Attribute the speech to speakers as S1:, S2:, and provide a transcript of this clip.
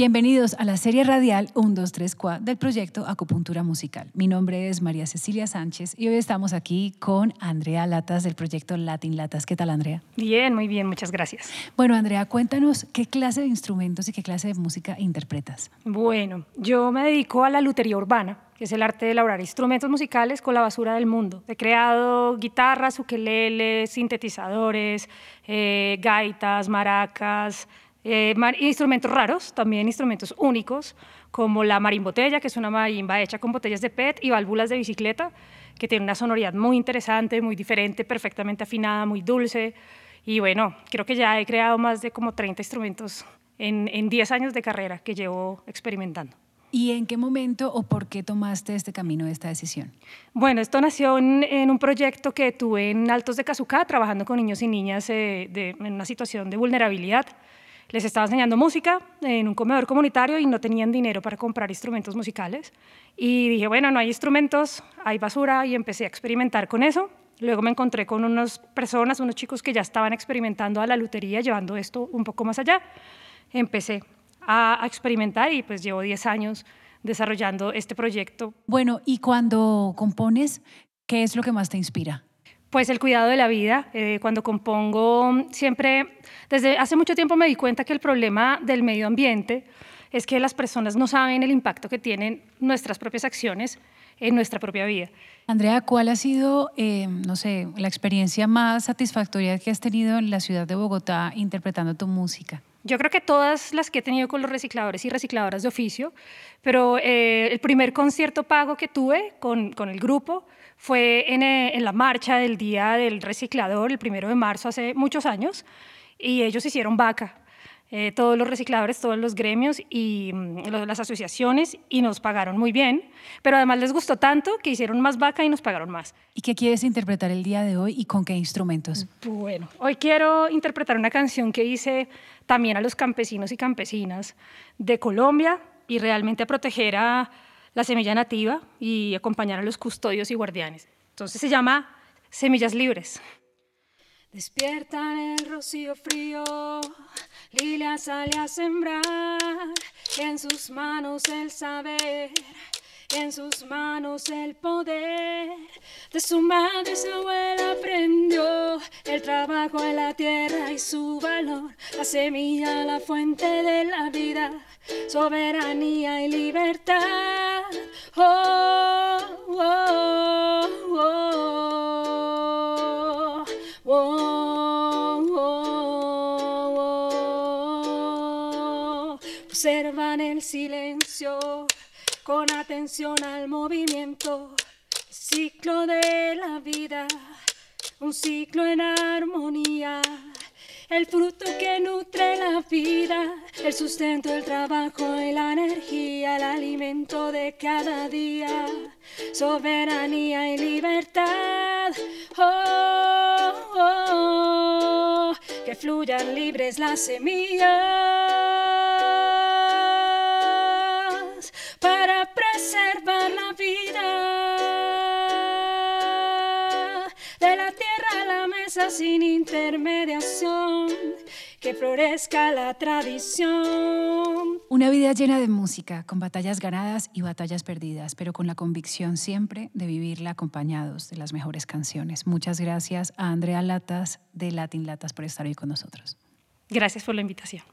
S1: Bienvenidos a la serie radial 1, 2, 3, 4 del proyecto Acupuntura Musical. Mi nombre es María Cecilia Sánchez y hoy estamos aquí con Andrea Latas del proyecto Latin Latas. ¿Qué tal, Andrea?
S2: Bien, muy bien, muchas gracias.
S1: Bueno, Andrea, cuéntanos qué clase de instrumentos y qué clase de música interpretas.
S2: Bueno, yo me dedico a la lutería urbana, que es el arte de elaborar instrumentos musicales con la basura del mundo. He creado guitarras, ukeleles, sintetizadores, eh, gaitas, maracas, eh, instrumentos raros, también instrumentos únicos, como la marimbotella, que es una marimba hecha con botellas de PET y válvulas de bicicleta, que tiene una sonoridad muy interesante, muy diferente, perfectamente afinada, muy dulce. Y bueno, creo que ya he creado más de como 30 instrumentos en, en 10 años de carrera que llevo experimentando.
S1: ¿Y en qué momento o por qué tomaste este camino, esta decisión?
S2: Bueno, esto nació en, un proyecto que tuve en Altos de Cazucá, trabajando con niños y niñas eh, de, en una situación de vulnerabilidad les estaba enseñando música en un comedor comunitario y no tenían dinero para comprar instrumentos musicales. Y dije, bueno, no hay instrumentos, hay basura y empecé a experimentar con eso. Luego me encontré con unas personas, unos chicos que ya estaban experimentando a la lutería, llevando esto un poco más allá. Empecé a, experimentar y pues llevo 10 años desarrollando este proyecto.
S1: Bueno, y cuando compones, ¿qué es lo que más te inspira?
S2: Pues el cuidado de la vida. Eh, cuando compongo, siempre, desde hace mucho tiempo me di cuenta que el problema del medio ambiente es que las personas no saben el impacto que tienen nuestras propias acciones en nuestra propia vida.
S1: Andrea, ¿cuál ha sido, eh, no sé, la experiencia más satisfactoria que has tenido en la ciudad de Bogotá interpretando tu música?
S2: Yo creo que todas las que he tenido con los recicladores y recicladoras de oficio, pero eh, el primer concierto pago que tuve con, con el grupo fue eh, en, la marcha del Día del Reciclador, el primero de marzo, hace muchos años, y ellos hicieron vaca. Eh, todos los recicladores, todos los gremios y mm, las asociaciones y nos pagaron muy bien, pero además les gustó tanto que hicieron más vaca y nos pagaron más.
S1: ¿Y qué quieres interpretar el día de hoy y con qué instrumentos?
S2: Bueno, hoy quiero interpretar una canción que hice también a los campesinos y campesinas de Colombia y realmente a proteger a la semilla nativa y acompañar a los custodios y guardianes. Entonces se llama Semillas Libres.
S3: Despiertan el rocío frío, Lilia sale a sembrar, en sus manos el saber, en sus manos el poder. De su madre su abuela aprendió el trabajo en la tierra y su valor, la semilla, la fuente de la vida, soberanía y libertad. oh, oh, oh, Observan el silencio con atención al movimiento, ciclo de la vida, un ciclo en armonía. El fruto que nutre la vida, el sustento, el trabajo y la energía, el alimento de cada día, soberanía y libertad. Oh, oh, que fluyan libres las semillas sin intermediación que florezca la tradición.
S1: Una vida llena de música, con batallas ganadas y batallas perdidas, pero con la convicción siempre de vivirla acompañados de las mejores canciones. Muchas gracias a Andrea Latas de Latin Latas por estar hoy con nosotros.
S2: Gracias por la invitación.